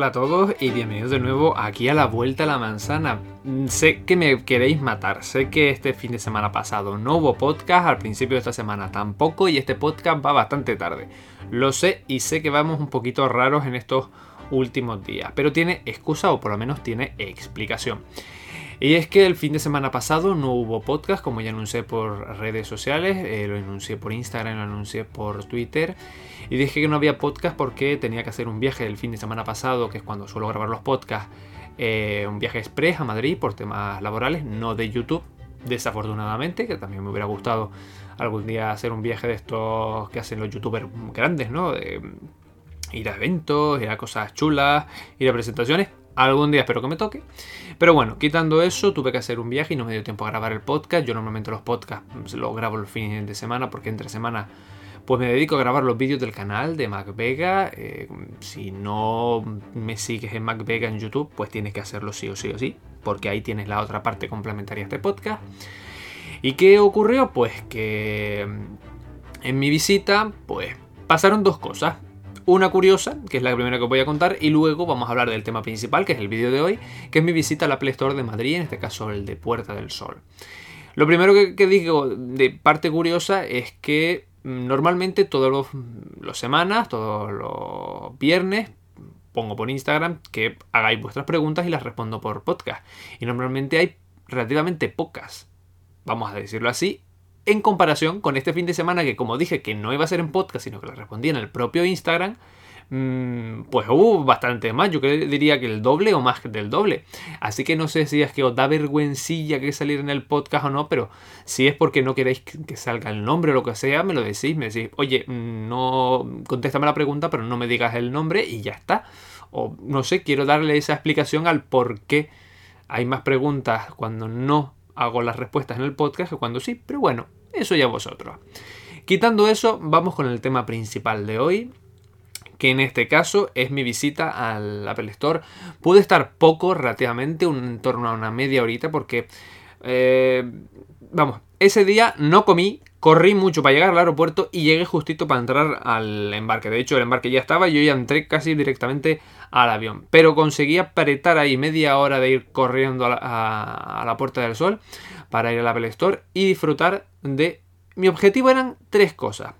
Hola a todos y bienvenidos de nuevo aquí a la Vuelta a la Manzana. Mm, sé que me queréis matar, sé que este fin de semana pasado no hubo podcast, al principio de esta semana tampoco y este podcast va bastante tarde. Lo sé y sé que vamos un poquito raros en estos últimos días, pero tiene excusa o por lo menos tiene explicación. Y es que el fin de semana pasado no hubo podcast, como ya anuncié por redes sociales, eh, lo anuncié por Instagram, lo anuncié por Twitter. Y dije que no había podcast porque tenía que hacer un viaje el fin de semana pasado, que es cuando suelo grabar los podcasts, eh, un viaje express a Madrid por temas laborales, no de YouTube, desafortunadamente, que también me hubiera gustado algún día hacer un viaje de estos que hacen los youtubers grandes, ¿no? Ir a eventos, ir a cosas chulas, ir a presentaciones, Algún día espero que me toque. Pero bueno, quitando eso, tuve que hacer un viaje y no me dio tiempo a grabar el podcast. Yo normalmente los podcasts los grabo los fines de semana porque entre semana pues me dedico a grabar los vídeos del canal de MacVega. Eh, si no me sigues en MacVega en YouTube, pues tienes que hacerlo sí o sí o sí, porque ahí tienes la otra parte complementaria de este podcast. ¿Y qué ocurrió? Pues que en mi visita, pues pasaron dos cosas una curiosa, que es la primera que voy a contar, y luego vamos a hablar del tema principal, que es el vídeo de hoy, que es mi visita al Apple Store de Madrid, en este caso el de Puerta del Sol. Lo primero que, digo de parte curiosa es que mm, normalmente todos los, los semanas, todos los viernes, pongo por Instagram que hagáis vuestras preguntas y las respondo por podcast. Y normalmente hay relativamente pocas, vamos a decirlo así, en comparación con este fin de semana que como dije que no iba a ser en podcast, sino que le respondía en el propio Instagram, mm, pues hubo bastante más, yo diría que el doble o más del doble. Así que no sé si es que os da vergüencilla que salir en el podcast o no, pero si es porque no queréis que salga el nombre o lo que sea, me lo decís, me decís, oye, no contéstame la pregunta, pero no me digas el nombre y ya está. O no sé, quiero darle esa explicación al por qué hay más preguntas cuando no hago las respuestas en el podcast cuando sí, pero bueno, eso ya vosotros. Quitando eso, vamos con el tema principal de hoy, que en este caso es mi visita al Apple Store. Pude estar poco, relativamente, un, en torno a una media horita, porque, eh, vamos, ese día no comí, corrí mucho para llegar al aeropuerto y llegué justito para entrar al embarque. De hecho, el embarque ya estaba y yo ya entré casi directamente al avión. Pero conseguí apretar ahí media hora de ir corriendo a la, Puerta del Sol para ir al Apple Store y disfrutar de... Mi objetivo eran tres cosas.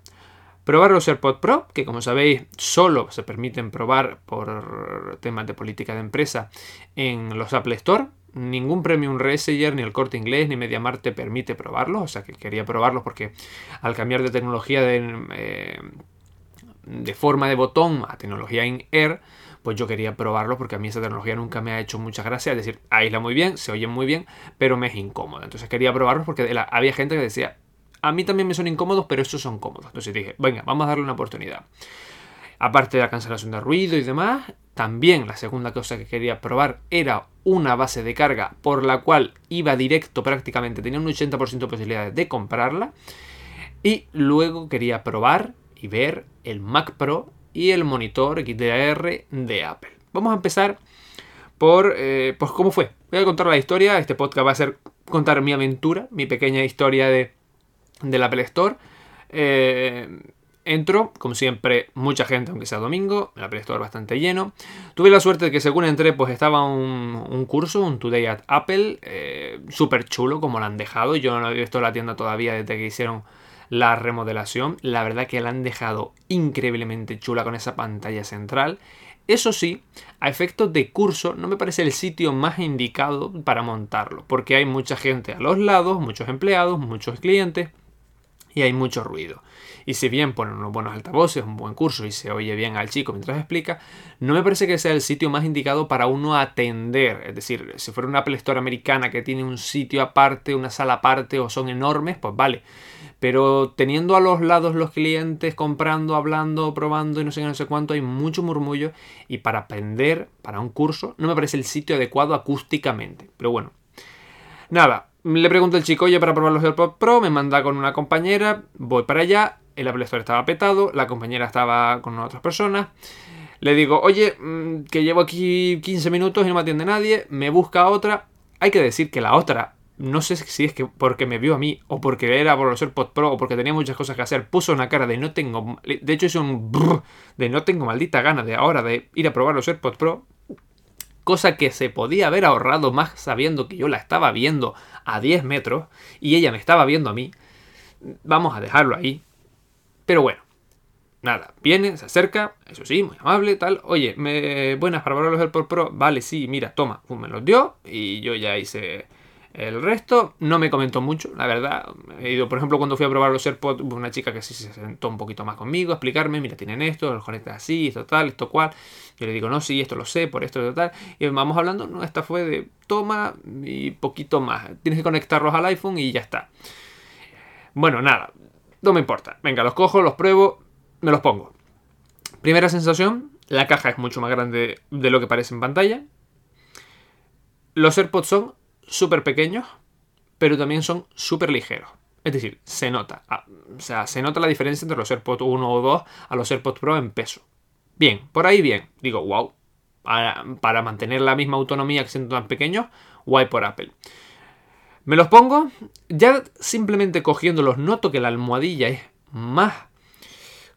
Probar los AirPods Pro, que como sabéis solo se permiten probar por temas de política de empresa en los Apple Store. Ningún Premium Reseller, ni el Corte Inglés, ni MediaMarkt te permite probarlos. O sea que quería probarlos porque al cambiar de tecnología de, eh, de forma de botón a tecnología in Air, pues yo quería probarlo porque a mí esa tecnología nunca me ha hecho mucha gracia. Es decir, aísla muy bien, se oye muy bien, pero me es incómoda. Entonces quería probarlos porque había gente que decía, a mí también me son incómodos, pero estos son cómodos. Entonces dije, venga, vamos a darle una oportunidad. Aparte de la cancelación de ruido y demás, también la segunda cosa que quería probar era una base de carga por la cual iba directo prácticamente, tenía un 80% de posibilidades de comprarla. Y luego quería probar y ver el Mac Pro y el monitor XDR de Apple. Vamos a empezar por eh, pues cómo fue. Voy a contar la historia. Este podcast va a ser contar mi aventura, mi pequeña historia de, del Apple Store. Eh, entro, como siempre, mucha gente, aunque sea domingo, el Apple Store bastante lleno. Tuve la suerte de que según entré, pues estaba un, curso, un Today at Apple, eh, súper chulo, como lo han dejado. Yo no he visto la tienda todavía desde que hicieron la remodelación. La verdad que la han dejado increíblemente chula con esa pantalla central. Eso sí, a efectos de curso no me parece el sitio más indicado para montarlo, porque hay mucha gente a los lados, muchos empleados, muchos clientes y hay mucho ruido. Y si bien ponen unos buenos altavoces, un buen curso y se oye bien al chico mientras explica, no me parece que sea el sitio más indicado para uno atender. Es decir, si fuera una Apple Store americana que tiene un sitio aparte, una sala aparte o son enormes, pues vale. Pero teniendo a los lados los clientes comprando, hablando, probando y no sé qué, no sé cuánto, hay mucho murmullo y para aprender, para un curso, no me parece el sitio adecuado acústicamente. Pero bueno, nada, le pregunto al chico, oye, para probar los AirPods Pro, me manda con una compañera, voy para allá, el Apple Store estaba petado, la compañera estaba con otras personas. Le digo, oye, mm, que llevo aquí 15 minutos y no me atiende nadie, me busca otra. Hay que decir que la otra no sé si es que porque me vio a mí, o porque era por los AirPods Pro, o porque tenía muchas cosas que hacer, puso una cara de no tengo. De hecho, hizo un brrr de no tengo maldita gana de ahora de ir a probar los AirPods Pro. Cosa que se podía haber ahorrado más sabiendo que yo la estaba viendo a 10 metros y ella me estaba viendo a mí. Vamos a dejarlo ahí. Pero bueno, nada, viene, se acerca, eso sí, muy amable, tal. Oye, me, buenas para probar los AirPods Pro. Vale, sí, mira, toma, me los dio y yo ya hice el resto. No me comentó mucho, la verdad. He ido, por ejemplo, cuando fui a probar los AirPods, una chica que sí se sentó un poquito más conmigo a explicarme, mira, tienen esto, los conectas así, esto tal, esto cual. Yo le digo, no, sí, esto lo sé, por esto, esto tal. Y vamos hablando, no, esta fue de toma y poquito más. Tienes que conectarlos al iPhone y ya está. Bueno, nada, no me importa. Venga, los cojo, los pruebo, me los pongo. Primera sensación, la caja es mucho más grande de lo que parece en pantalla. Los AirPods son súper pequeños, pero también son súper ligeros. Es decir, se nota. Ah, o sea, se nota la diferencia entre los AirPods 1 o 2 a los AirPods Pro en peso. Bien, por ahí bien. Digo, wow. Para, mantener la misma autonomía que siendo tan pequeños, guay por Apple. Me los pongo, ya simplemente cogiéndolos noto que la almohadilla es más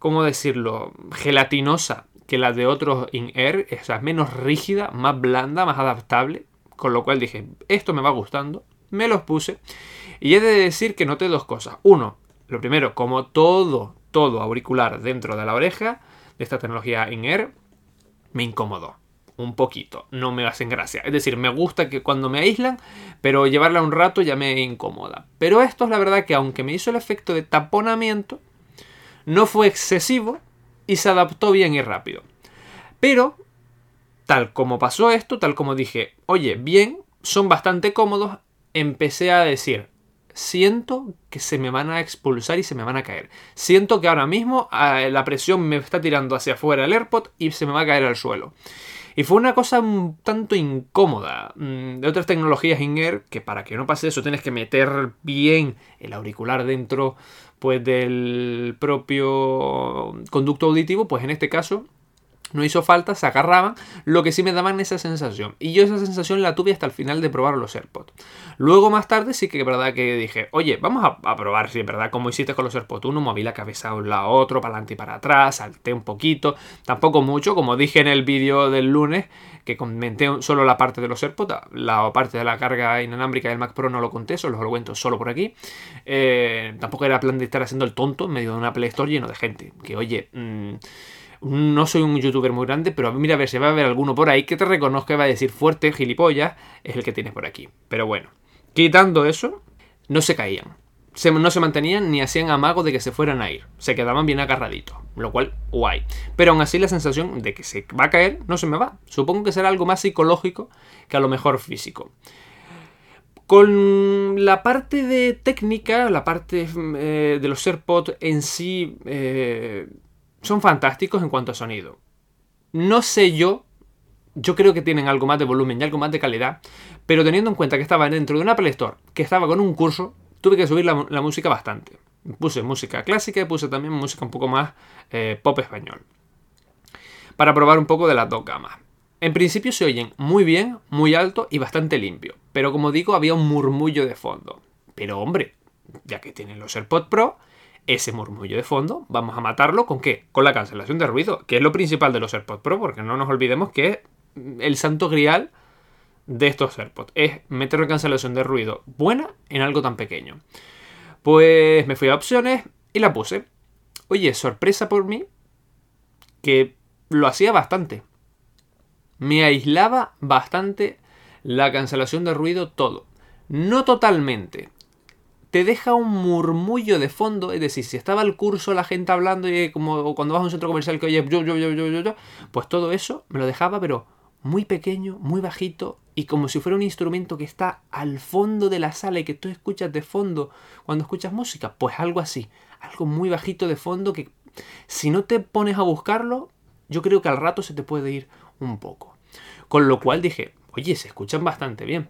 ¿cómo decirlo?, gelatinosa que la de otros in-air, o sea, menos rígida, más blanda, más adaptable, con lo cual dije, esto me va gustando, me los puse, y he de decir que noté dos cosas. Uno, lo primero, como todo, todo auricular dentro de la oreja de esta tecnología in-air, me incomodó un poquito, no me hacen gracia. Es decir, me gusta que cuando me aíslan, pero llevarla un rato ya me incomoda. Pero esto es la verdad que aunque me hizo el efecto de taponamiento, no fue excesivo y se adaptó bien y rápido. Pero, tal como pasó esto, tal como dije, oye, bien, son bastante cómodos, empecé a decir, siento que se me van a expulsar y se me van a caer. Siento que ahora mismo eh, la presión me está tirando hacia afuera el AirPod y se me va a caer al suelo. Y fue una cosa un tanto incómoda. Mm, de otras tecnologías in-air, que para que no pase eso tienes que meter bien el auricular dentro pues del propio conducto auditivo, pues en este caso no hizo falta, se agarraban, lo que sí me daban esa sensación. Y yo esa sensación la tuve hasta el final de probar los AirPods. Luego más tarde sí que es verdad que dije, oye, vamos a, probar si es verdad como hiciste con los AirPods. Uno moví la cabeza a un lado otro, para adelante y para atrás, salté un poquito, tampoco mucho, como dije en el vídeo del lunes, que comenté solo la parte de los AirPods, la parte de la carga inalámbrica del Mac Pro no lo conté, solo lo cuento solo por aquí. Eh, tampoco era plan de estar haciendo el tonto en medio de una Play Store lleno de gente. Que oye, mm, no soy un youtuber muy grande, pero mira a ver si va a haber alguno por ahí que te reconozca y va a decir fuerte, gilipollas, es el que tienes por aquí. Pero bueno, quitando eso, no se caían no se mantenían ni hacían amago de que se fueran a ir. Se quedaban bien agarraditos, lo cual guay. Pero aún así la sensación de que se va a caer no se me va. Supongo que será algo más psicológico que a lo mejor físico. Con la parte de técnica, la parte eh, de los AirPods en sí, eh, son fantásticos en cuanto a sonido. No sé yo, yo creo que tienen algo más de volumen y algo más de calidad, pero teniendo en cuenta que estaba dentro de una Play Store, que estaba con un curso, tuve que subir la, música bastante. Puse música clásica y puse también música un poco más eh, pop español. Para probar un poco de las dos gamas. En principio se oyen muy bien, muy alto y bastante limpio. Pero como digo, había un murmullo de fondo. Pero hombre, ya que tienen los AirPods Pro, ese murmullo de fondo vamos a matarlo con qué? Con la cancelación de ruido, que es lo principal de los AirPods Pro, porque no nos olvidemos que es el santo grial de estos AirPods. Es meter cancelación de ruido buena en algo tan pequeño. Pues me fui a opciones y la puse. Oye, sorpresa por mí, que lo hacía bastante. Me aislaba bastante la cancelación de ruido todo. No totalmente. Te deja un murmullo de fondo, es decir, si estaba el curso, la gente hablando y como cuando vas a un centro comercial que oye, yo, yo, yo, yo, yo, pues todo eso me lo dejaba, pero muy pequeño, muy bajito y como si fuera un instrumento que está al fondo de la sala y que tú escuchas de fondo cuando escuchas música, pues algo así, algo muy bajito de fondo que si no te pones a buscarlo, yo creo que al rato se te puede ir un poco. Con lo cual dije, oye, se escuchan bastante bien.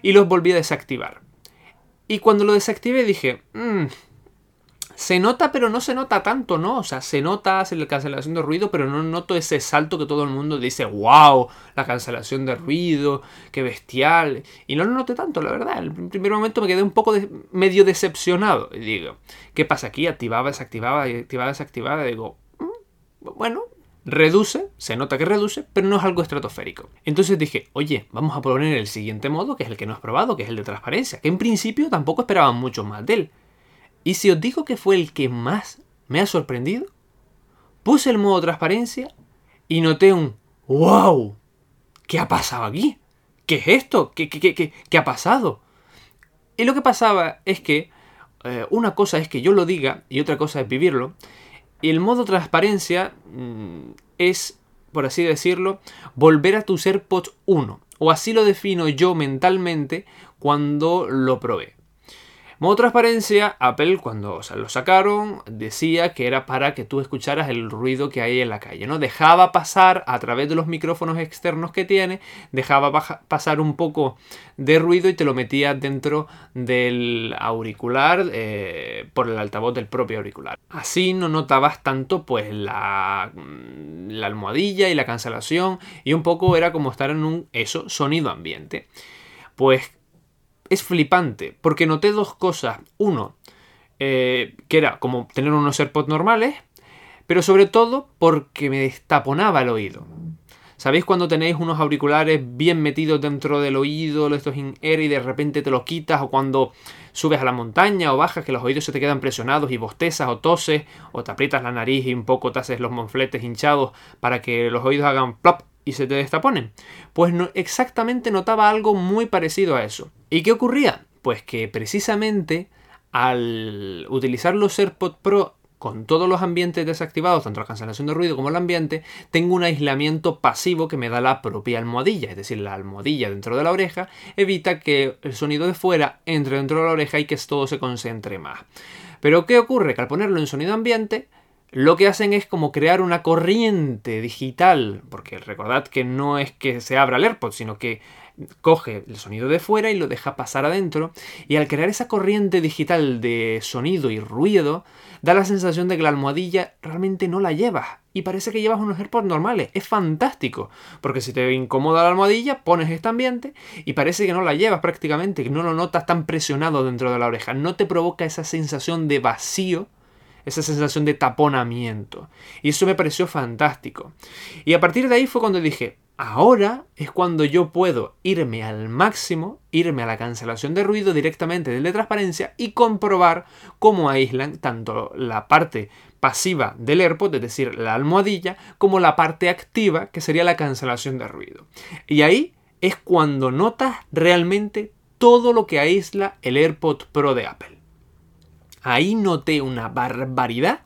Y los volví a desactivar. Y cuando lo desactivé dije, mmm, se nota, pero no se nota tanto, ¿no? O sea, se nota la cancelación de ruido, pero no noto ese salto que todo el mundo dice, wow, la cancelación de ruido, qué bestial. Y no lo noté tanto, la verdad. En el primer momento me quedé un poco medio decepcionado. Y digo, ¿qué pasa aquí? Activaba, desactivaba, activaba, desactivaba. Y digo, mm, bueno, reduce, se nota que reduce, pero no es algo estratosférico. Entonces dije, oye, vamos a poner el siguiente modo, que es el que no has probado, que es el de transparencia, que en principio tampoco esperaban mucho más de él. Y si os digo que fue el que más me ha sorprendido, puse el modo transparencia y noté un ¡Wow! ¿Qué ha pasado aquí? ¿Qué es esto? ¿Qué, qué, qué, qué ha pasado? Y lo que pasaba es que eh, una cosa es que yo lo diga y otra cosa es vivirlo. Y el modo transparencia mm, es, por así decirlo, volver a tu AirPod 1. O así lo defino yo mentalmente cuando lo probé. Modo transparencia, Apple cuando lo sacaron decía que era para que tú escucharas el ruido que hay en la calle, ¿no? Dejaba pasar a través de los micrófonos externos que tiene, dejaba pasar un poco de ruido y te lo metía dentro del auricular eh, por el altavoz del propio auricular. Así no notabas tanto pues la, la almohadilla y la cancelación y un poco era como estar en un eso sonido ambiente. Pues es flipante, porque noté dos cosas. Uno, eh, que era como tener unos AirPods normales, pero sobre todo porque me destaponaba el oído. ¿Sabéis cuando tenéis unos auriculares bien metidos dentro del oído, estos in-air y de repente te los quitas? O cuando subes a la montaña o bajas que los oídos se te quedan presionados y bostezas o toses o te aprietas la nariz y un poco te haces los monfletes hinchados para que los oídos hagan plop y se te destaponen. Pues no, exactamente notaba algo muy parecido a eso. ¿Y qué ocurría? Pues que precisamente al utilizar los AirPods Pro con todos los ambientes desactivados, tanto la cancelación de ruido como el ambiente, tengo un aislamiento pasivo que me da la propia almohadilla, es decir, la almohadilla dentro de la oreja evita que el sonido de fuera entre dentro de la oreja y que todo se concentre más. Pero ¿qué ocurre? Que al ponerlo en sonido ambiente, lo que hacen es como crear una corriente digital, porque recordad que no es que se abra el AirPod, sino que coge el sonido de fuera y lo deja pasar adentro, y al crear esa corriente digital de sonido y ruido, da la sensación de que la almohadilla realmente no la llevas, y parece que llevas unos AirPods normales, es fantástico, porque si te incomoda la almohadilla, pones este ambiente y parece que no la llevas prácticamente, que no lo notas tan presionado dentro de la oreja, no te provoca esa sensación de vacío esa sensación de taponamiento. Y eso me pareció fantástico. Y a partir de ahí fue cuando dije, ahora es cuando yo puedo irme al máximo, irme a la cancelación de ruido directamente desde transparencia y comprobar cómo aíslan tanto la parte pasiva del AirPod, es decir, la almohadilla, como la parte activa, que sería la cancelación de ruido. Y ahí es cuando notas realmente todo lo que aísla el AirPod Pro de Apple. Ahí noté una barbaridad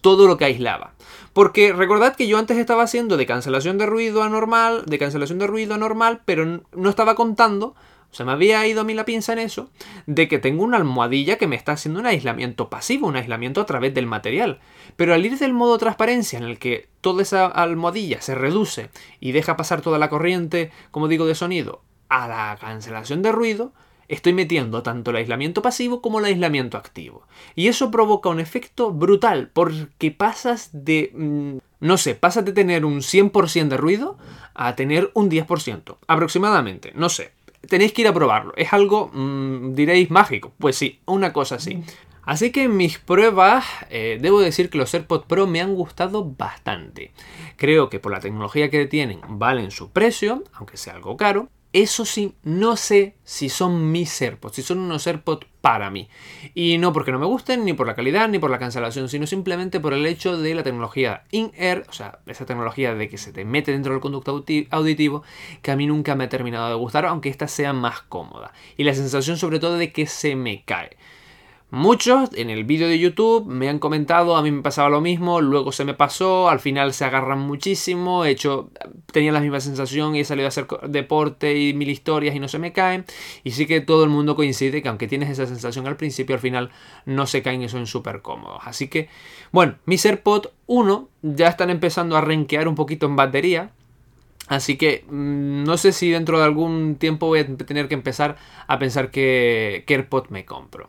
todo lo que aislaba. Porque recordad que yo antes estaba haciendo de cancelación de ruido anormal, de cancelación de ruido anormal, pero no estaba contando, o sea, me había ido a mí la pinza en eso, de que tengo una almohadilla que me está haciendo un aislamiento pasivo, un aislamiento a través del material. Pero al ir del modo transparencia en el que toda esa almohadilla se reduce y deja pasar toda la corriente, como digo, de sonido, a la cancelación de ruido, estoy metiendo tanto el aislamiento pasivo como el aislamiento activo. Y eso provoca un efecto brutal porque pasas de... Mm, no sé, pasas de tener un 100% de ruido a tener un 10%. Aproximadamente, no sé. Tenéis que ir a probarlo. Es algo, mm, diréis, mágico. Pues sí, una cosa así. Así que en mis pruebas eh, debo decir que los AirPods Pro me han gustado bastante. Creo que por la tecnología que tienen valen su precio, aunque sea algo caro. Eso sí, no sé si son mis AirPods, si son unos AirPods para mí. Y no porque no me gusten, ni por la calidad, ni por la cancelación, sino simplemente por el hecho de la tecnología in-air, o sea, esa tecnología de que se te mete dentro del conducto auditivo, que a mí nunca me ha terminado de gustar, aunque esta sea más cómoda. Y la sensación sobre todo de que se me cae. Muchos en el vídeo de YouTube me han comentado, a mí me pasaba lo mismo, luego se me pasó, al final se agarran muchísimo, he hecho, tenía la misma sensación y he salido a hacer deporte y mil historias y no se me caen. Y sí que todo el mundo coincide que aunque tienes esa sensación al principio, al final no se caen y son súper cómodos. Así que, bueno, mis AirPods 1 ya están empezando a renquear un poquito en batería. Así que mm, no sé si dentro de algún tiempo voy a tener que empezar a pensar que, que AirPod me compro.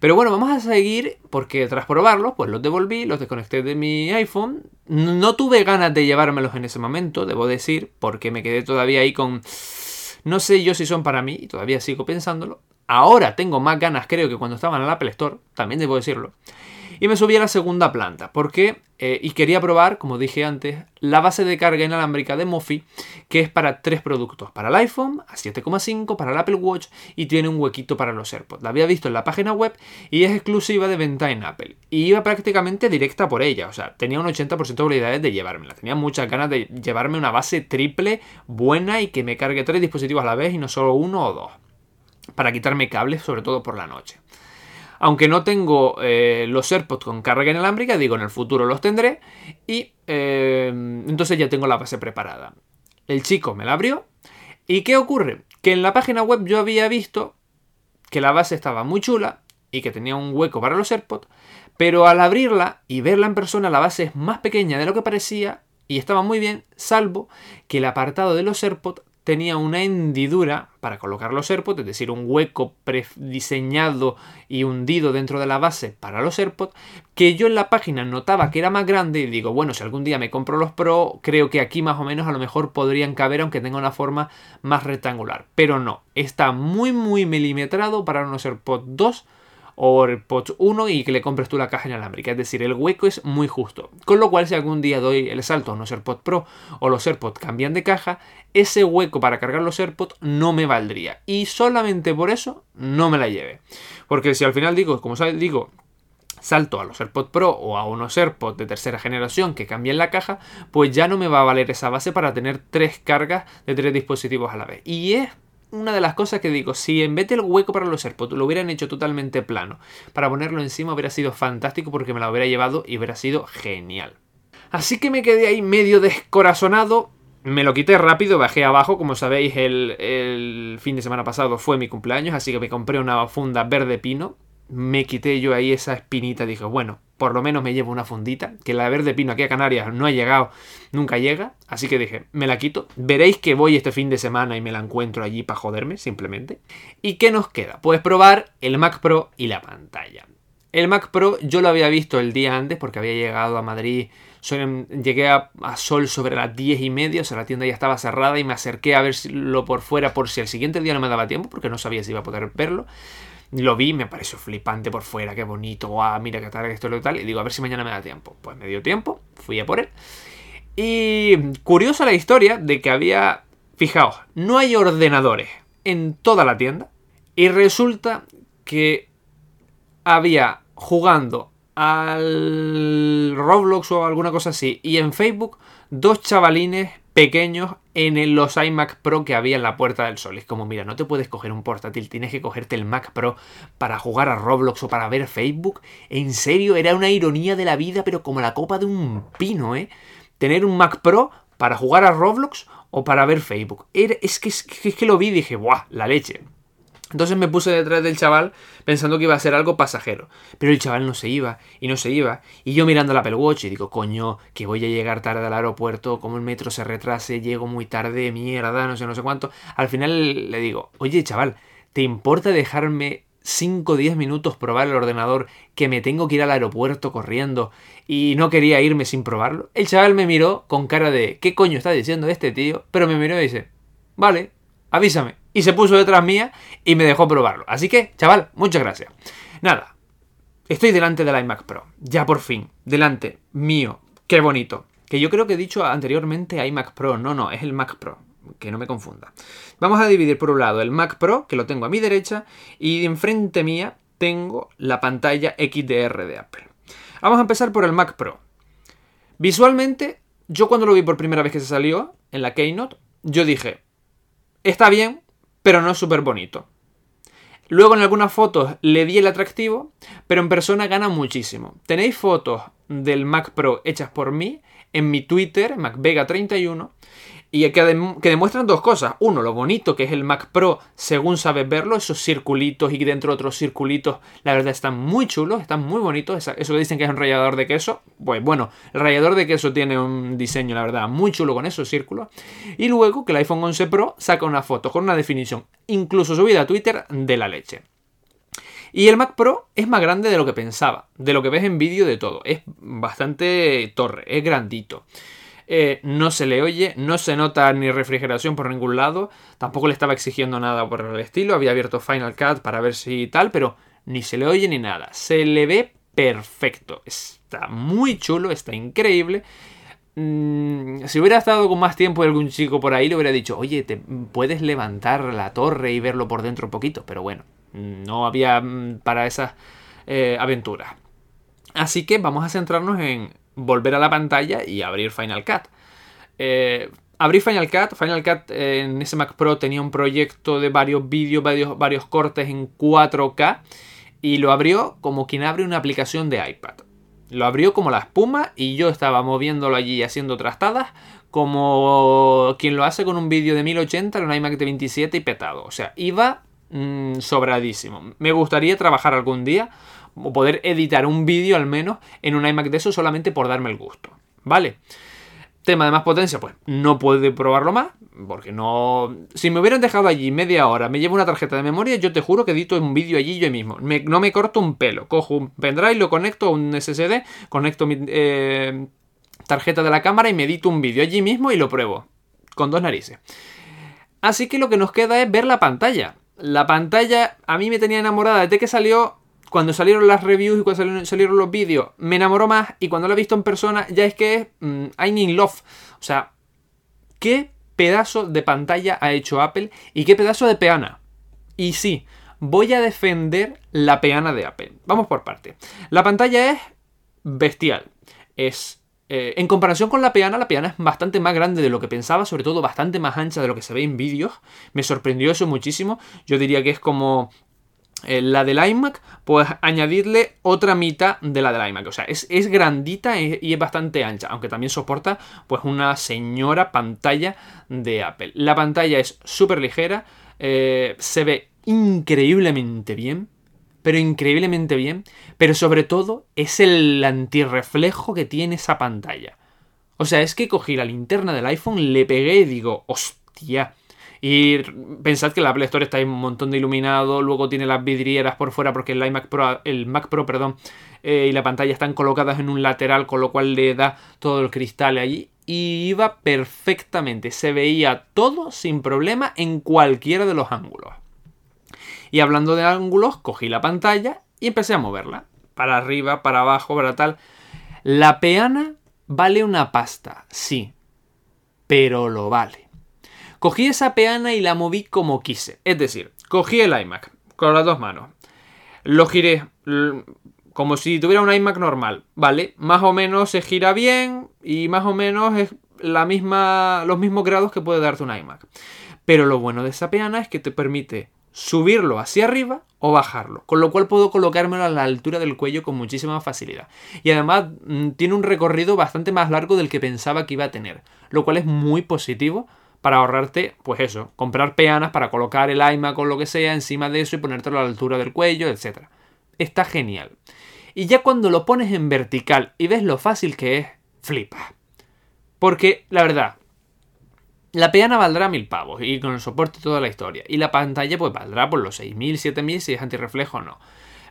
Pero bueno, vamos a seguir porque tras probarlos, pues los devolví, los desconecté de mi iPhone. No tuve ganas de llevármelos en ese momento, debo decir, porque me quedé todavía ahí con... No sé yo si son para mí, y todavía sigo pensándolo. Ahora tengo más ganas, creo, que cuando estaban en el Apple Store, también debo decirlo. Y me subí a la segunda planta, porque eh, y quería probar, como dije antes, la base de carga inalámbrica de Mofi, que es para tres productos, para el iPhone a 7,5, para el Apple Watch y tiene un huequito para los AirPods. La había visto en la página web y es exclusiva de venta en Apple. Y iba prácticamente directa por ella, o sea, tenía un 80% de probabilidades de llevármela. Tenía muchas ganas de llevarme una base triple buena y que me cargue tres dispositivos a la vez y no solo uno o dos. Para quitarme cables, sobre todo por la noche. Aunque no tengo eh, los AirPods con carga inalámbrica, digo, en el futuro los tendré. Y eh, entonces ya tengo la base preparada. El chico me la abrió. ¿Y qué ocurre? Que en la página web yo había visto que la base estaba muy chula y que tenía un hueco para los AirPods. Pero al abrirla y verla en persona, la base es más pequeña de lo que parecía y estaba muy bien, salvo que el apartado de los AirPods tenía una hendidura para colocar los AirPods, es decir, un hueco prediseñado y hundido dentro de la base para los AirPods, que yo en la página notaba que era más grande y digo, bueno, si algún día me compro los Pro, creo que aquí más o menos a lo mejor podrían caber aunque tenga una forma más rectangular, pero no, está muy muy milimetrado para unos AirPods 2 o AirPods 1 y que le compres tú la caja inalámbrica. Es decir, el hueco es muy justo. Con lo cual, si algún día doy el salto a unos AirPods Pro o los AirPods cambian de caja, ese hueco para cargar los AirPods no me valdría. Y solamente por eso no me la lleve. Porque si al final digo, como digo, salto a los AirPods Pro o a unos AirPods de tercera generación que cambien la caja, pues ya no me va a valer esa base para tener tres cargas de tres dispositivos a la vez. Y es una de las cosas que digo, si en vez del hueco para los AirPods lo hubieran hecho totalmente plano, para ponerlo encima hubiera sido fantástico porque me lo hubiera llevado y hubiera sido genial. Así que me quedé ahí medio descorazonado, me lo quité rápido, bajé abajo, como sabéis el, el, fin de semana pasado fue mi cumpleaños, así que me compré una funda verde pino, me quité yo ahí esa espinita, dije, bueno, por lo menos me llevo una fundita, que la verde pino aquí a Canarias no ha llegado, nunca llega, así que dije, me la quito, veréis que voy este fin de semana y me la encuentro allí para joderme, simplemente. ¿Y qué nos queda? Pues probar el Mac Pro y la pantalla. El Mac Pro yo lo había visto el día antes porque había llegado a Madrid, llegué a, Sol sobre las 10 y media, o sea, la tienda ya estaba cerrada y me acerqué a verlo por fuera por si el siguiente día no me daba tiempo, porque no sabía si iba a poder verlo. Lo vi, me pareció flipante por fuera, qué bonito, guau, mira qué tal, esto lo tal. Y digo, a ver si mañana me da tiempo. Pues me dio tiempo, fui a por él. Y curiosa la historia de que había, fijaos, no hay ordenadores en toda la tienda. Y resulta que había jugando al Roblox o alguna cosa así y en Facebook dos chavalines pequeños en los iMac Pro que había en la Puerta del Sol. Es como, mira, no te puedes coger un portátil, tienes que cogerte el Mac Pro para jugar a Roblox o para ver Facebook. En serio, era una ironía de la vida, pero como la copa de un pino, ¿eh? Tener un Mac Pro para jugar a Roblox o para ver Facebook. es, que, es, que, es que lo vi y dije, ¡buah! La leche. Entonces me puse detrás del chaval pensando que iba a ser algo pasajero. Pero el chaval no se iba y no se iba. Y yo mirando la Apple Watch y digo, coño, que voy a llegar tarde al aeropuerto, como el metro se retrase, llego muy tarde, mierda, no sé, no sé cuánto. Al final le digo, oye chaval, ¿te importa dejarme 5 o 10 minutos probar el ordenador que me tengo que ir al aeropuerto corriendo y no quería irme sin probarlo? El chaval me miró con cara de, ¿qué coño está diciendo este tío? Pero me miró y dice, vale, avísame y se puso detrás mía y me dejó probarlo. Así que, chaval, muchas gracias. Nada, estoy delante del iMac Pro, ya por fin, delante mío, qué bonito. Que yo creo que he dicho anteriormente iMac Pro, no, no, es el Mac Pro, que no me confunda. Vamos a dividir por un lado el Mac Pro, que lo tengo a mi derecha, y enfrente mía tengo la pantalla XDR de Apple. Vamos a empezar por el Mac Pro. Visualmente, yo cuando lo vi por primera vez que se salió en la Keynote, yo dije, está bien, pero no es súper bonito. Luego en algunas fotos le di el atractivo, pero en persona gana muchísimo. Tenéis fotos del Mac Pro hechas por mí en mi Twitter, MacVega31, y que, demuestran dos cosas. Uno, lo bonito que es el Mac Pro según sabes verlo, esos circulitos y dentro otros circulitos, la verdad están muy chulos, están muy bonitos. Eso que dicen que es un rallador de queso, pues bueno, el rallador de queso tiene un diseño, la verdad, muy chulo con esos círculos. Y luego que el iPhone 11 Pro saca una foto con una definición, incluso subida a Twitter, de la leche. Y el Mac Pro es más grande de lo que pensaba, de lo que ves en vídeo de todo. Es bastante torre, es grandito. Eh, no se le oye, no se nota ni refrigeración por ningún lado, tampoco le estaba exigiendo nada por el estilo, había abierto Final Cut para ver si tal, pero ni se le oye ni nada, se le ve perfecto, está muy chulo, está increíble. Mm, si hubiera estado con más tiempo algún chico por ahí le hubiera dicho, oye, te puedes levantar la torre y verlo por dentro un poquito, pero bueno, no había mm, para esas eh, aventuras. Así que vamos a centrarnos en volver a la pantalla y abrir Final Cut. Eh, abrí Final Cut. Final Cut eh, en ese Mac Pro tenía un proyecto de varios vídeos, varios, cortes en 4K. Y lo abrió como quien abre una aplicación de iPad. Lo abrió como la espuma y yo estaba moviéndolo allí haciendo trastadas como quien lo hace con un vídeo de 1080 en un iMac de 27 y petado. O sea, iba mm, sobradísimo. Me gustaría trabajar algún día o poder editar un vídeo al menos en un iMac de eso solamente por darme el gusto. ¿Vale? Tema de más potencia, pues no puedo probarlo más, porque no... Si me hubieran dejado allí media hora, me llevo una tarjeta de memoria, yo te juro que edito un vídeo allí yo mismo. no me corto un pelo, cojo un pendrive, lo conecto a un SSD, conecto mi eh, tarjeta de la cámara y me edito un vídeo allí mismo y lo pruebo. Con dos narices. Así que lo que nos queda es ver la pantalla. La pantalla a mí me tenía enamorada desde que salió cuando salieron las reviews y cuando salieron, los vídeos, me enamoró más y cuando lo he visto en persona ya es que es mm, I'm in love. O sea, qué pedazo de pantalla ha hecho Apple y qué pedazo de peana. Y sí, voy a defender la peana de Apple. Vamos por parte. La pantalla es bestial. Es eh, en comparación con la peana, la peana es bastante más grande de lo que pensaba, sobre todo bastante más ancha de lo que se ve en vídeos. Me sorprendió eso muchísimo. Yo diría que es como eh, la del iMac, pues añadirle otra mitad de la del iMac. O sea, es, grandita y es bastante ancha, aunque también soporta pues una señora pantalla de Apple. La pantalla es súper ligera, eh, se ve increíblemente bien, pero increíblemente bien, pero sobre todo es el antirreflejo que tiene esa pantalla. O sea, es que cogí la linterna del iPhone, le pegué y digo, hostia, y pensad que la Apple Store está ahí un montón de iluminado, luego tiene las vidrieras por fuera porque el iMac Pro, el Mac Pro, perdón, eh, y la pantalla están colocadas en un lateral, con lo cual le da todo el cristal allí. Y iba perfectamente, se veía todo sin problema en cualquiera de los ángulos. Y hablando de ángulos, cogí la pantalla y empecé a moverla. Para arriba, para abajo, para tal. La peana vale una pasta, sí. Pero lo vale. Cogí esa peana y la moví como quise. Es decir, cogí el iMac con las dos manos. Lo giré como si tuviera un iMac normal, ¿vale? Más o menos se gira bien y más o menos es la misma, los mismos grados que puede darte un iMac. Pero lo bueno de esa peana es que te permite subirlo hacia arriba o bajarlo, con lo cual puedo colocármelo a la altura del cuello con muchísima facilidad. Y además mm, tiene un recorrido bastante más largo del que pensaba que iba a tener, lo cual es muy positivo para ahorrarte, pues eso, comprar peanas para colocar el iMac o lo que sea encima de eso y ponértelo a la altura del cuello, etc. Está genial. Y ya cuando lo pones en vertical y ves lo fácil que es, flipa. Porque, la verdad, la peana valdrá mil pavos y con el soporte toda la historia. Y la pantalla pues valdrá por los 6000, 7000 si es antirreflejo o no.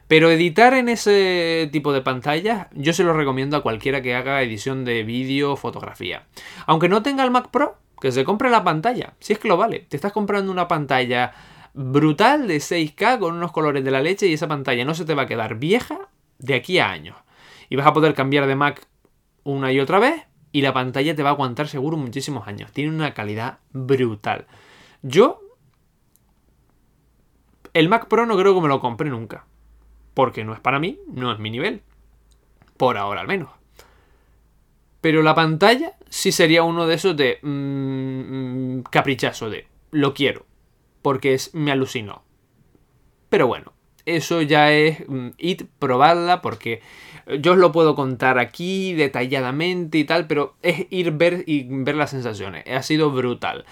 Pero editar en ese tipo de pantallas yo se lo recomiendo a cualquiera que haga edición de vídeo o fotografía. Aunque no tenga el Mac Pro, que se compre la pantalla, si es que lo vale. Te estás comprando una pantalla brutal de 6K con unos colores de la leche y esa pantalla no se te va a quedar vieja de aquí a años. Y vas a poder cambiar de Mac una y otra vez y la pantalla te va a aguantar seguro muchísimos años. Tiene una calidad brutal. Yo el Mac Pro no creo que me lo compre nunca. Porque no es para mí, no es mi nivel. Por ahora al menos. Pero la pantalla sí sería uno de esos de mm, mm, caprichazo, de lo quiero, porque es, me alucinó. Pero bueno, eso ya es mm, ir, probarla, porque yo os lo puedo contar aquí detalladamente y tal, pero es ir ver y ver las sensaciones. Ha sido brutal.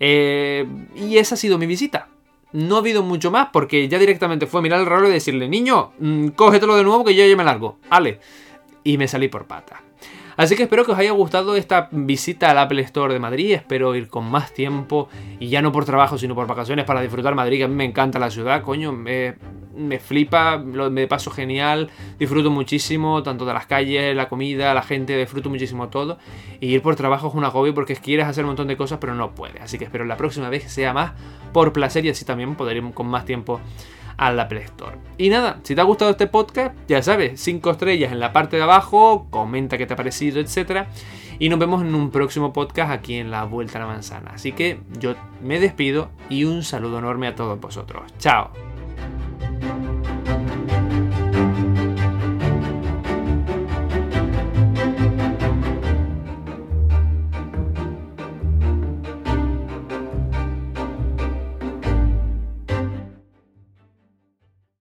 Eh, y esa ha sido mi visita. No ha habido mucho más porque ya directamente fue mirar el reloj y decirle, niño, cógetelo de nuevo que yo ya me largo. Ale. Y me salí por pata. Así que espero que os haya gustado esta visita al Apple Store de Madrid. Espero ir con más tiempo y ya no por trabajo, sino por vacaciones para disfrutar Madrid, que a mí me encanta la ciudad, coño. me flipa, me paso genial, disfruto muchísimo, tanto de las calles, la comida, la gente, disfruto muchísimo todo. Y ir por trabajo es un agobio porque quieres hacer un montón de cosas, pero no puedes. Así que espero la próxima vez sea más por placer y así también poder ir con más tiempo a la Play Store. Y nada, si te ha gustado este podcast, ya sabes, 5 estrellas en la parte de abajo, comenta qué te ha parecido, etc. Y nos vemos en un próximo podcast aquí en la Vuelta a la Manzana. Así que yo me despido y un saludo enorme a todos vosotros. Chao.